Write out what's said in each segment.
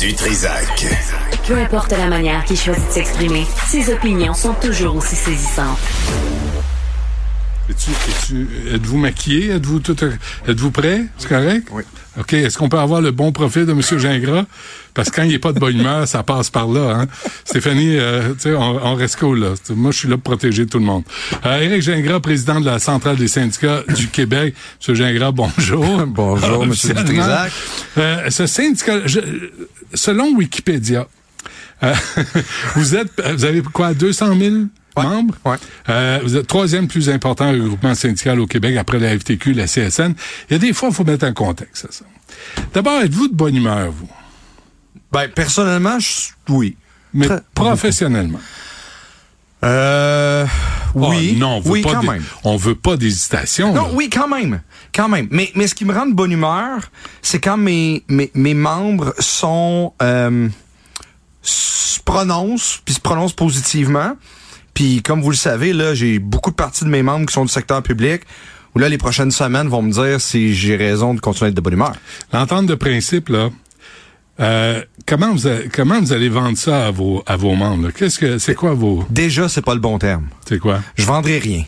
du. Peu importe la manière qu'il choisit de s'exprimer, ses opinions sont toujours aussi saisissantes. Êtes-vous maquillé? Êtes-vous tout, êtes-vous prêt? C'est correct? Oui. OK. Est-ce qu'on peut avoir le bon profil de M. Gingras? Parce que quand il n'est pas de bonne humeur, ça passe par là. Hein? Stéphanie, euh, tu sais, on, reste cool, là. Moi, je suis là pour protéger tout le monde. Euh, Éric Gingras, président de la Centrale des syndicats du Québec. M. Gingras, bonjour. bonjour, M. Dutrisac. Euh, ce syndicat, selon Wikipédia, euh, vous êtes, vous avez quoi, 200 000 membres. Euh, vous êtes troisième plus important regroupement syndical au Québec après la FTQ, la CSN. Il y a des fois, il faut mettre un contexte ça. D'abord, êtes-vous de bonne humeur, vous? Ben, personnellement, oui. Mais professionnellement? Euh, oui. Oh, non, on veut oui, pas quand même. On veut pas d'hésitation. Non, oui, quand même. Quand même. Mais, mais ce qui me rend de bonne humeur, c'est quand mes, mes, mes membres sont, euh, se prononcent, puis se prononcent positivement. Puis comme vous le savez, là, j'ai beaucoup de parties de mes membres qui sont du secteur public. Où là, les prochaines semaines vont me dire si j'ai raison de continuer à être de bonne humeur. L'entente de principe, là, euh, comment vous comment vous allez vendre ça à vos à vos membres Qu'est-ce que c'est quoi vos Déjà, c'est pas le bon terme. C'est quoi? Je vendrai rien.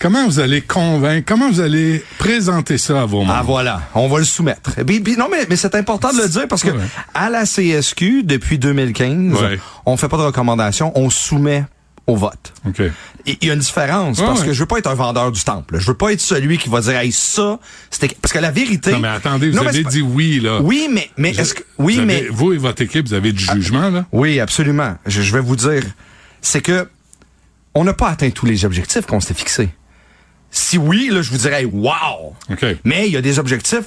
Comment vous allez convaincre, comment vous allez présenter ça à vos membres? Ah voilà, on va le soumettre. non, mais, mais c'est important de le dire parce que à la CSQ, depuis 2015, on fait pas de recommandations, on soumet au vote. Il y a une différence parce que je veux pas être un vendeur du temple. Je veux pas être celui qui va dire hey ça c'était parce que la vérité Non mais attendez, vous avez dit oui là. Oui, mais mais est-ce que oui mais vous et votre équipe vous avez du jugement là? Oui, absolument. Je, je vais vous dire c'est que on n'a pas atteint tous les objectifs qu'on s'était fixés. Si oui, là, je vous dirais, wow! Mais il y a des objectifs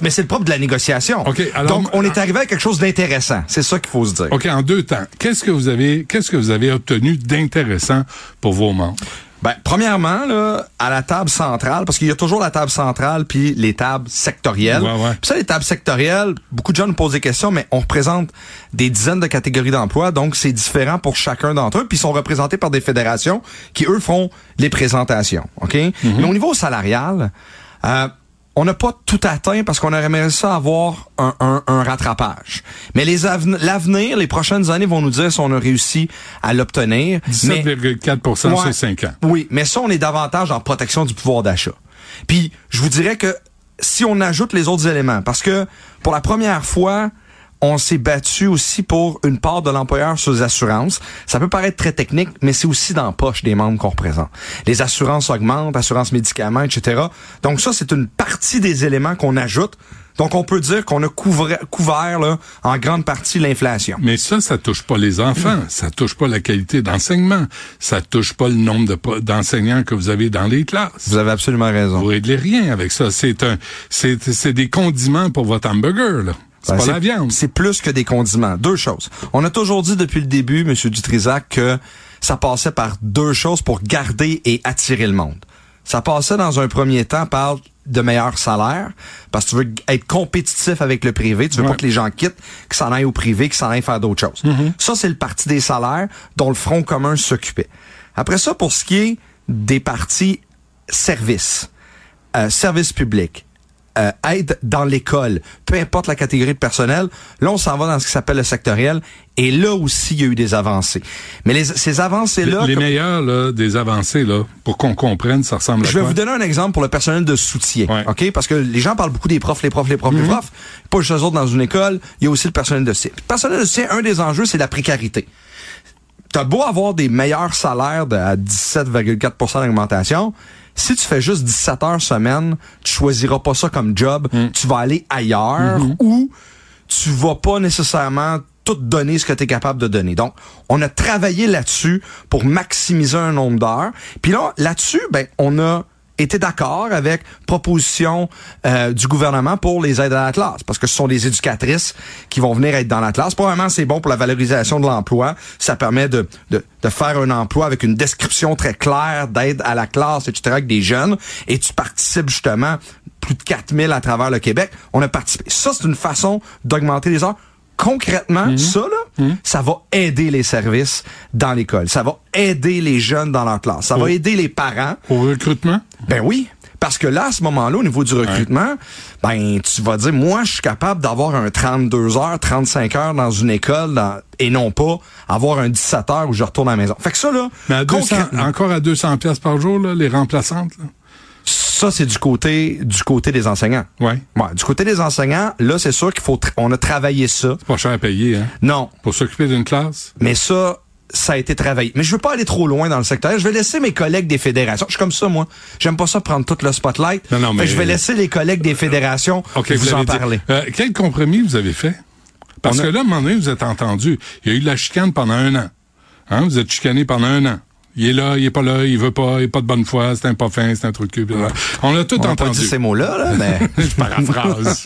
mais c'est le propre de la négociation. Donc, on est arrivé à quelque chose d'intéressant. C'est ça qu'il faut se dire. OK, en deux temps. Qu'est-ce que vous avez, qu'est-ce que vous avez obtenu d'intéressant pour vos membres? Ben, premièrement, là, à la table centrale, parce qu'il y a toujours la table centrale puis les tables sectorielles. Ouais, ouais. Puis ça, les tables sectorielles, beaucoup de gens nous posent des questions, mais on représente des dizaines de catégories d'emplois, donc c'est différent pour chacun d'entre eux, puis ils sont représentés par des fédérations qui, eux, font les présentations. OK? Mm-hmm. Mais au niveau salarial, euh, on n'a pas tout atteint parce qu'on aurait aimé ça avoir un, un, un rattrapage. Mais les l'avenir, les prochaines années vont nous dire si on a réussi à l'obtenir. 17,4% sur 5 ans. Oui, mais ça, on est davantage en protection du pouvoir d'achat. Puis, je vous dirais que si on ajoute les autres éléments, parce que pour la première fois, on s'est battu aussi pour une part de l'employeur sur les assurances. Ça peut paraître très technique, mais c'est aussi dans la poche des membres qu'on représente. Les assurances augmentent, assurances médicaments, etc. Donc ça, c'est une partie des éléments qu'on ajoute. Donc, on peut dire qu'on a couvert, couvert là, en grande partie l'inflation. Mais ça, ça touche pas les enfants. Ça touche pas la qualité d'enseignement. Ça touche pas le nombre d'enseignants que vous avez dans les classes. Vous avez absolument raison. Vous réglez rien avec ça. C'est un, c'est des condiments pour votre hamburger, là. C'est ben, pas la viande. C'est plus que des condiments. Deux choses. On a toujours dit depuis le début, Monsieur Dutrisac, que ça passait par deux choses pour garder et attirer le monde. Ça passait dans un premier temps par de meilleurs salaires, parce que tu veux être compétitif avec le privé, tu veux pas que les gens quittent, qu'ils s'en aillent au privé, qu'ils s'en aillent faire d'autres choses. Mm-hmm. Ça, c'est le parti des salaires dont le Front commun s'occupait. Après ça, pour ce qui est des partis services, euh, services publics, euh, aide dans l'école, peu importe la catégorie de personnel. Là, on s'en va dans ce qui s'appelle le sectoriel. Et là aussi, il y a eu des avancées. Mais les, ces avancées-là... Les, meilleurs là, des avancées, là, pour qu'on comprenne, ça ressemble à Je vais vous donner un exemple pour le personnel de soutien. OK? Parce que les gens parlent beaucoup des profs, les profs, les profs, les mhm. profs. Pas juste eux autres dans une école, il y a aussi le personnel de soutien. Le personnel de soutien, un des enjeux, c'est la précarité. T'as beau avoir des meilleurs salaires de, à 17,4% d'augmentation, si tu fais juste 17 heures semaine, tu choisiras pas ça comme job, mm. tu vas aller ailleurs Mm-hmm. ou tu vas pas nécessairement tout donner ce que tu es capable de donner. Donc, on a travaillé là-dessus pour maximiser un nombre d'heures. Puis là, là-dessus, ben, on a était d'accord avec proposition euh, du gouvernement pour les aides à la classe, parce que ce sont des éducatrices qui vont venir être dans la classe. Probablement, c'est bon pour la valorisation de l'emploi. Ça permet de, de, de, faire un emploi avec une description très claire d'aide à la classe, etc., avec des jeunes. Et tu participes justement plus de 4000 à travers le Québec. On a participé. Ça, c'est une façon d'augmenter les heures concrètement, Mhm. ça, là, Mhm. ça va aider les services dans l'école. Ça va aider les jeunes dans leur classe. Ça va Oh. aider les parents. Au recrutement? Ben oui. Parce que là, à ce moment-là, au niveau du recrutement, ben, tu vas dire, moi, je suis capable d'avoir un 32 heures, 35 heures dans une école et non pas avoir un 17 heures où je retourne à la maison. Fait que ça, là. Mais à 200, encore à 200 pièces par jour, là, les remplaçantes, là? Ça, c'est du côté du côté des enseignants. Ouais. ouais. Du côté des enseignants, là, c'est sûr qu'il faut on a travaillé ça. C'est pas cher à payer, hein? Non. Pour s'occuper d'une classe? Mais ça, ça a été travaillé. Mais je veux pas aller trop loin dans le secteur. Je vais laisser mes collègues des fédérations. Je suis comme ça, moi. J'aime pas ça prendre tout le spotlight. Non, non, mais... je vais laisser les collègues des fédérations vous, en parler. Euh, quel compromis vous avez fait? Parce que là, à un moment donné, vous êtes entendu. Il y a eu de la chicane pendant un an. Hein? Vous êtes chicané pendant un an. Il est là, il est pas là, il veut pas, il est pas de bonne foi, c'est un pas fin, c'est un truc cul. On a tout On entendu. Pas dit ces mots-là, là, mais je paraphrase.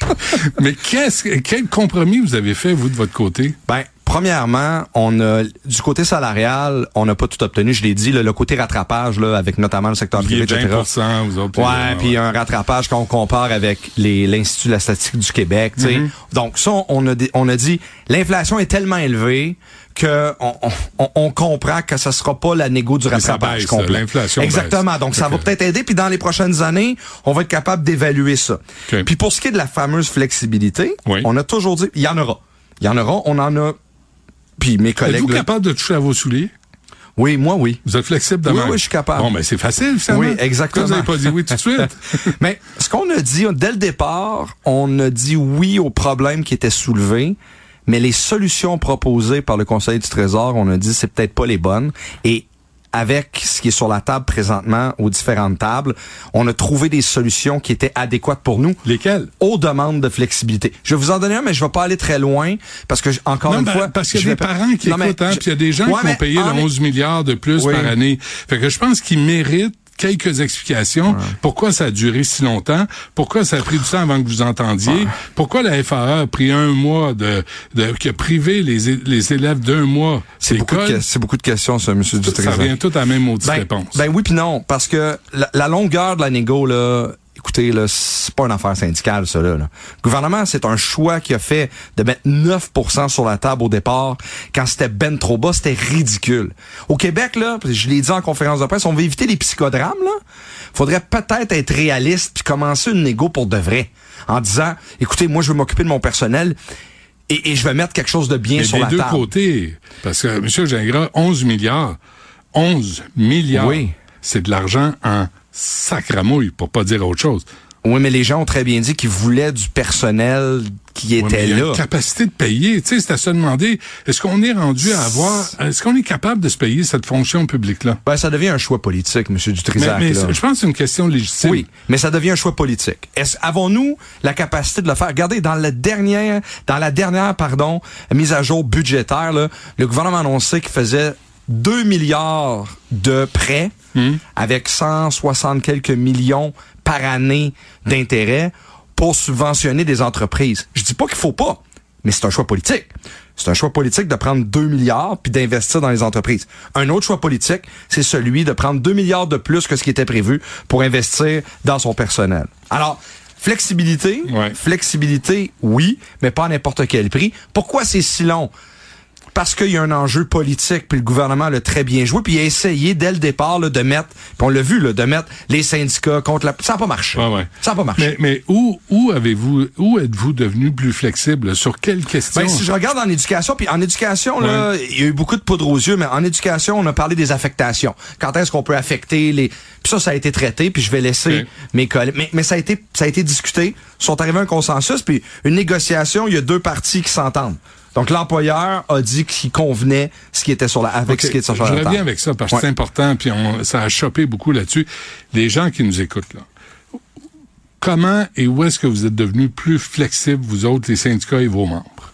mais qu'est-ce, quel compromis vous avez fait vous de votre côté? Ben, Premièrement, on a du côté salarial, on n'a pas tout obtenu. Je l'ai dit, le, côté rattrapage là, avec notamment le secteur privé, etc. vous autres, ouais, puis un rattrapage quand on compare avec les l'institut de la statistique du Québec. Mm Donc ça, on a on a dit l'inflation est tellement élevée que on, on, on, comprend que ce sera pas la négo du rattrapage complet. L'inflation Exactement. Donc ça va peut-être aider. Puis dans les prochaines années, on va être capable d'évaluer ça. Puis pour ce qui est de la fameuse flexibilité, on a toujours dit il y en aura. Il y en aura. On en a puis mes collègues. Êtes-vous capable de toucher à vos souliers? Oui, moi, oui. Vous êtes flexible demain? Oui, oui, je suis capable. Bon, ben, c'est facile, ça. Oui, exactement. vous n'avez pas dit oui tout de suite? Mais, ce qu'on a dit, dès le départ, on a dit oui aux problèmes qui étaient soulevés, mais les solutions proposées par le Conseil du Trésor, on a dit, c'est peut-être pas les bonnes. Et avec ce qui est sur la table présentement aux différentes tables, on a trouvé des solutions qui étaient adéquates pour nous. Lesquelles? Aux demandes de flexibilité. Je vais vous en donner un, mais je vais pas aller très loin parce que, encore une ben, fois... Parce qu'il y a des parents qui écoutent, hein, puis il y a des gens qui vont payer le 11 milliards de plus par année. Fait que je pense qu'ils méritent quelques explications. Pourquoi ça a duré si longtemps? Pourquoi ça a pris du temps avant que vous entendiez? Pourquoi la FAA a pris un mois de, de qui a privé les, les élèves d'un mois? C'est beaucoup, de, beaucoup de questions, ça, M. Dutrésor. Ça vient tout à la même maudite ben, réponse. Ben oui puis non, parce que la, la longueur de la négo, là, écoutez, là, c'est pas une affaire syndicale, ça, là. Le gouvernement, c'est un choix qui a fait de mettre 9% sur la table au départ. Quand c'était ben trop bas, c'était ridicule. Au Québec, là, je l'ai dit en conférence de presse, on veut éviter les psychodrames, là. Faudrait peut-être être réaliste puis commencer une négo pour de vrai. En disant, écoutez, moi, je veux m'occuper de mon personnel. Et, je vais mettre quelque chose de bien sur la table. des deux côtés. Parce que, M. Gingras, 11 milliards. 11 milliards. Oui. C'est de l'argent en sacramouille, pour pas dire autre chose. Oui, mais les gens ont très bien dit qu'ils voulaient du personnel qui était là. Il y a une capacité de payer. Tu sais, c'est à se demander, est-ce qu'on est rendu à avoir, est-ce qu'on est capable de se payer cette fonction publique-là? Ben, ça devient un choix politique, M. Dutrisac. Mais, mais je pense que c'est une question légitime. Oui, mais ça devient un choix politique. Est-ce, avons-nous la capacité de le faire? Regardez, dans la dernière, dans la dernière, pardon, mise à jour budgétaire, là, le gouvernement a annoncé qu'il faisait 2 milliards de prêts hmm. avec 160 quelques millions par année d'intérêts pour subventionner des entreprises. Je dis pas qu'il faut pas, mais c'est un choix politique. C'est un choix politique de prendre 2 milliards puis d'investir dans les entreprises. Un autre choix politique, c'est celui de prendre 2 milliards de plus que ce qui était prévu pour investir dans son personnel. Alors, flexibilité, flexibilité, oui, mais pas à n'importe quel prix. Pourquoi c'est si long? Parce qu'il y a un enjeu politique, puis le gouvernement l'a très bien joué, puis il a essayé dès le départ là, de mettre, puis on l'a vu, là, de mettre les syndicats contre la... Ça n'a pas marché. Ça n'a pas marché. Mais, mais où, où avez-vous, où êtes-vous devenu plus flexible? Sur quelles questions? Ben, si je regarde en éducation, puis en éducation, là, il y a eu beaucoup de poudre aux yeux, mais en éducation, on a parlé des affectations. Quand est-ce qu'on peut affecter les... Puis ça, ça a été traité, puis je vais laisser mes collègues... Mais, mais ça, a été, ça a été discuté, ils sont arrivés à un consensus, puis une négociation, il y a deux parties qui s'entendent. Donc l'employeur a dit qu'il convenait ce qui était sur la avec ce qui était sur la Je reviens avec ça parce que c'est important puis on, ça a chopé beaucoup là-dessus. Les gens qui nous écoutent là. Comment et où est-ce que vous êtes devenus plus flexibles vous autres les syndicats et vos membres?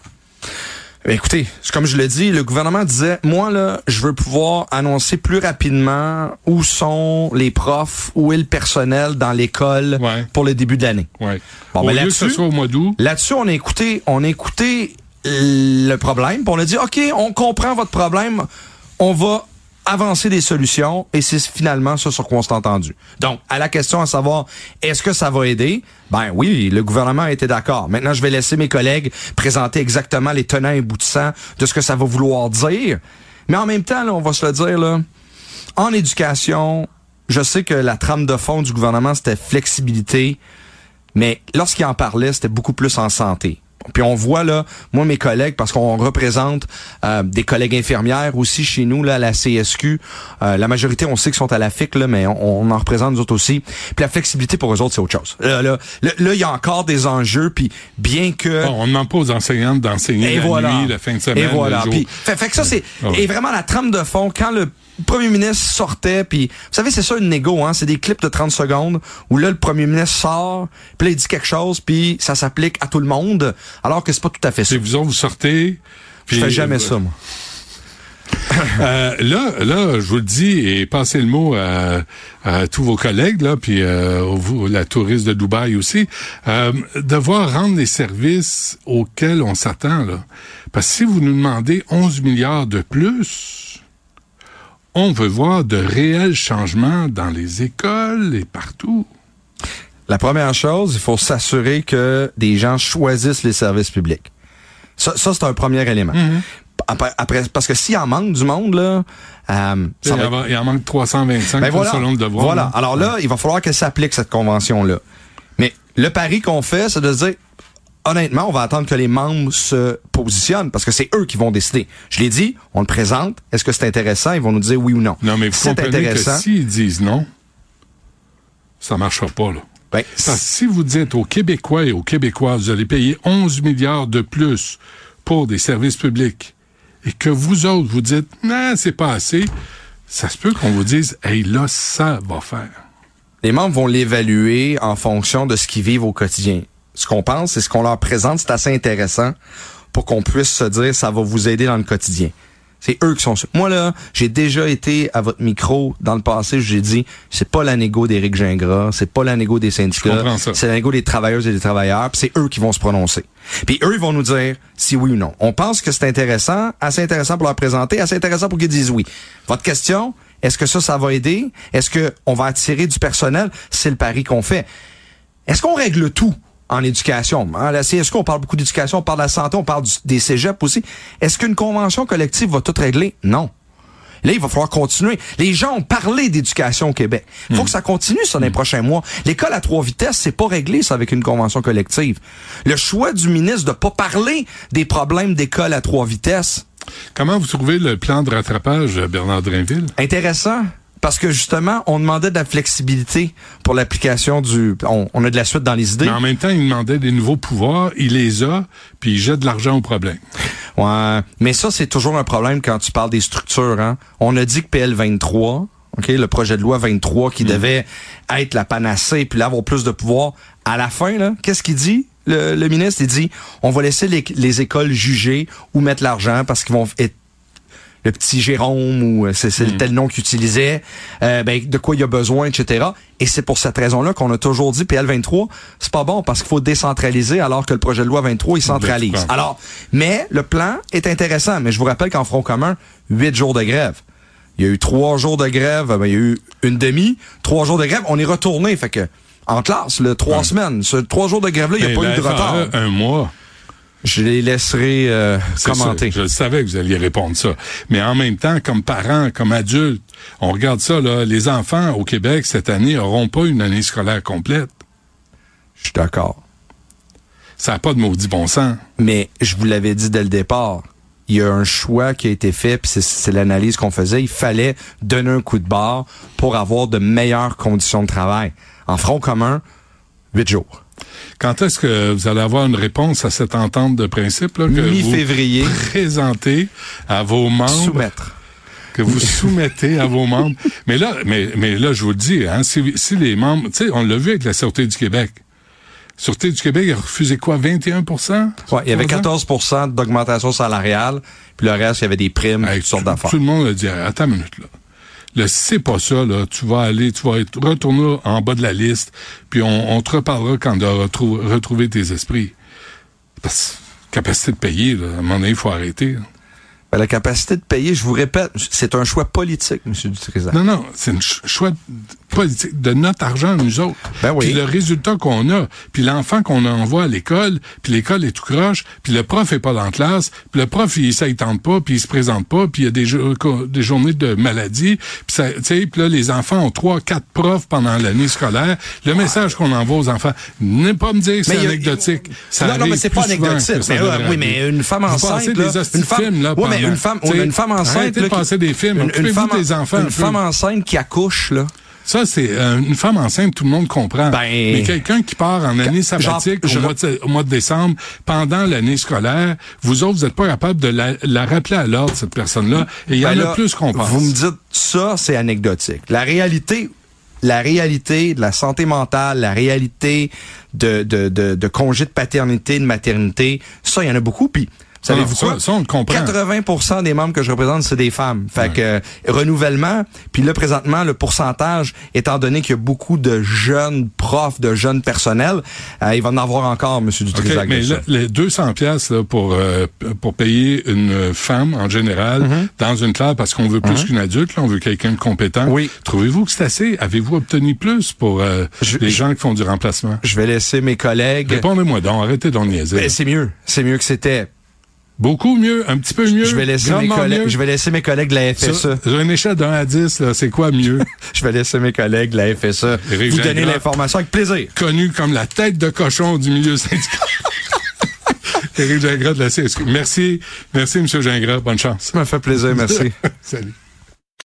Ben, écoutez, comme je l'ai dit, le gouvernement disait, moi là, je veux pouvoir annoncer plus rapidement où sont les profs, où est le personnel dans l'école pour le début de l'année. Ouais. Bon, ben, là-dessus, au mois d'août. Là-dessus, on a écouté, on a écouté le problème. On a dit, OK, on comprend votre problème. On va avancer des solutions et c'est finalement ce sur quoi on s'est entendu. Donc, à la question à savoir, est-ce que ça va aider? Ben oui, le gouvernement été d'accord. Maintenant, je vais laisser mes collègues présenter exactement les tenants et aboutissants de ce que ça va vouloir dire. Mais en même temps, là, on va se le dire, là, en éducation, je sais que la trame de fond du gouvernement, c'était flexibilité, mais lorsqu'il en parlait, c'était beaucoup plus en santé. Puis on voit là, moi mes collègues, parce qu'on représente euh, des collègues infirmières aussi chez nous là, à la CSQ. Euh, la majorité, on sait qu'ils sont à la FIC là, mais on, en représente nous autres aussi. Puis la flexibilité pour eux autres, c'est autre chose. Là, là, il y a encore des enjeux. Puis bien que on ne demande pas aux enseignantes d'enseigner la voilà. nuit, la fin de semaine, et voilà. Le jour. fait, fait, que ça c'est ah et vraiment la trame de fond quand le premier ministre sortait, puis vous savez, c'est ça une négo, hein, c'est des clips de 30 secondes où là, le premier ministre sort, puis là, il dit quelque chose, puis ça s'applique à tout le monde, alors que c'est pas tout à fait ça. C'est vous vous sortez... Puis, je fais jamais euh, ça, moi. euh, là, là, je vous le dis, et passez le mot à, tous vos collègues, là, puis euh, vous, la touriste de Dubaï aussi, euh, devoir rendre les services auxquels on s'attend. Là. Parce que si vous nous demandez 11 milliards de plus, on veut voir de réels changements dans les écoles et partout. La première chose, il faut s'assurer que des gens choisissent les services publics. Ça, c'est un premier élément. Mhm. après, parce que s'il en manque du monde, là, euh, il, en manque 325 ben selon le devoir. Voilà. Alors là, il va falloir qu'elle s'applique cette convention-là. Mais le pari qu'on fait, c'est de se dire, honnêtement, on va attendre que les membres se positionnent parce que c'est eux qui vont décider. Je l'ai dit, on le présente. Est-ce que c'est intéressant? Ils vont nous dire oui ou non. Non, mais vous comprenez intéressant, que s'ils disent non, ça marchera pas, là. Ben, si vous dites aux Québécois et aux Québécoises, vous allez payer 11 milliards de plus pour des services publics, et que vous autres, vous dites, non, c'est pas assez, ça se peut qu'on vous dise, hey, là, ça va faire. Les membres vont l'évaluer en fonction de ce qu'ils vivent au quotidien ce qu'on pense et ce qu'on leur présente, c'est assez intéressant pour qu'on puisse se dire ça va vous aider dans le quotidien. C'est eux qui sont Moi là, j'ai déjà été à votre micro dans le passé, j'ai dit c'est pas la négo d'Éric Gingras, c'est pas la négo des syndicats, c'est la négo des travailleuses et des travailleurs, puis c'est eux qui vont se prononcer. Puis eux ils vont nous dire si oui ou non. On pense que c'est intéressant, assez intéressant pour leur présenter, assez intéressant pour qu'ils disent oui. Votre question, est-ce que ça ça va aider? Est-ce que on va attirer du personnel? C'est le pari qu'on fait. Est-ce qu'on règle tout? En éducation. Hein, la CSQ, on parle beaucoup d'éducation, on parle de la santé, on parle des cégeps aussi. Est-ce qu'une convention collective va tout régler? Non. Là, il va falloir continuer. Les gens ont parlé d'éducation au Québec. Il faut hmm. que ça continue ça dans les hmm. prochains mois. L'école à trois vitesses, c'est pas réglé ça avec une convention collective. Le choix du ministre de pas parler des problèmes d'école à trois vitesses. Comment vous trouvez le plan de rattrapage, Bernard Drinville? Intéressant parce que justement, on demandait de la flexibilité pour l'application du. On, a de la suite dans les idées. Mais en même temps, il demandait des nouveaux pouvoirs. Il les a, puis il jette de l'argent au problème. Ouais, mais ça, c'est toujours un problème quand tu parles des structures. Hein. On a dit que PL 23, ok, le projet de loi 23 qui mm. devait être la panacée puis avoir plus de pouvoir. À la fin, là, qu'est-ce qu'il dit? Le, ministre, il dit, on va laisser les, les écoles juger où mettre l'argent parce qu'ils vont être le petit Jérôme ou euh, c'est le hmm. tel nom qu'il utilisait, euh, ben, de quoi il a besoin, etc. Et c'est pour cette raison-là qu'on a toujours dit PL23, c'est pas bon parce qu'il faut décentraliser alors que le projet de loi 23, il centralise. Alors, mais le plan est intéressant, mais je vous rappelle qu'en Front commun, huit jours de grève. Il y a eu trois jours de grève, ben, il y a eu une demi, trois jours de grève, on est retourné, fait que en classe, le trois semaines, ce trois jours de grève-là, il n'y a pas eu de retard. Un mois. Je les laisserai euh, commenter. je savais que vous alliez répondre ça. Mais en même temps, comme parents, comme adultes, on regarde ça, là, les enfants au Québec cette année n'auront pas une année scolaire complète. Je suis d'accord. Ça n'a pas de maudit bon sens. Mais je vous l'avais dit dès le départ. Il y a un choix qui a été fait, puis c'est l'analyse qu'on faisait. Il fallait donner un coup de barre pour avoir de meilleures conditions de travail. En front commun, huit jours. Quand est-ce que vous allez avoir une réponse à cette entente de principe là, que Mi-février. vous présentez à vos membres? Soumettre. Que vous soumettez à vos membres. Mais là, mais, mais là, je vous le dis, hein, si, les membres, tu sais, on l'a vu avec la Sûreté du Québec. Sûreté du Québec a refusé quoi, 21 Ouais, il y avait 14% d'augmentation salariale, puis le reste, il y avait des primes, toutes sortes d'affaires. Tout le monde a dit, attends une minute, là le c'est pas ça, là, tu vas aller, tu vas retourner en bas de la liste, puis on, te reparlera quand tu auras retrouvé tes esprits. Parce capacité de payer, là, à un moment donné, il faut arrêter. La capacité de payer, je vous répète, c'est un choix politique, M. Dutrisac. Non, non, c'est un choix politique de notre argent, nous autres. Ben oui. Puis le résultat qu'on a, puis l'enfant qu'on envoie à l'école, puis l'école est tout croche, puis le prof est pas dans la classe, puis le prof, il, ça, il tente pas, puis il se présente pas, puis il y a des, des journées de maladie, puis ça, tu sais, puis là, les enfants ont trois, quatre profs pendant l'année scolaire. Le message qu'on envoie aux enfants, n'est pas me dire que c'est anecdotique. Ça non, non, mais c'est pas anecdotique. Mais, oui, mais une femme enceinte, là, une femme, films, là, ouais, mais une femme, on a une femme enceinte, là, qui, des films, une, une femme, des enfants, une femme enceinte qui accouche, là. Ça, c'est euh, une femme enceinte, tout le monde comprend. Ben, Mais quelqu'un qui part en année sabbatique genre, au, mois de, au, mois de, décembre, pendant l'année scolaire, vous autres, vous n'êtes pas capable de la, la rappeler à l'ordre, cette personne-là. Et il y ben en là, a plus qu'on pense. Vous me dites, ça, c'est anecdotique. La réalité, la réalité de la santé mentale, la réalité de, de, de, de congé de paternité, de maternité, ça, il y en a beaucoup. Puis, Savez-vous ça, quoi? Ça, on le comprend. 80% des membres que je représente, c'est des femmes. Fait Ouais. que euh, renouvellement, puis là présentement le pourcentage étant donné qu'il y a beaucoup de jeunes profs, de jeunes personnels, euh, il va en avoir encore monsieur OK, Dutrisac. mais ça. là, les 200 pièces là pour euh, pour payer une femme en général Mm-hmm. dans une classe parce qu'on veut plus qu'une adulte, là, on veut quelqu'un de compétent. Oui. Trouvez-vous que c'est assez? Avez-vous obtenu plus pour euh, Je- les je- gens qui font du remplacement? Je vais laisser mes collègues Répondez-moi donc, arrêtez d'en niaiser. Ben, c'est mieux, c'est mieux que c'était. Beaucoup mieux, un petit peu mieux. Je vais laisser mes collègues, mieux. je vais laisser mes collègues de la FSE. Sur, sur une échelle 1 à 10, là, c'est quoi mieux? Je vais laisser mes collègues de la FSE Éric vous donner l'information avec plaisir. Connu comme la tête de cochon du milieu syndical. Éric Gingras de la CSQ. Merci, merci, M. Gingras. Bonne chance. Ça m'a fait plaisir, merci. Salut.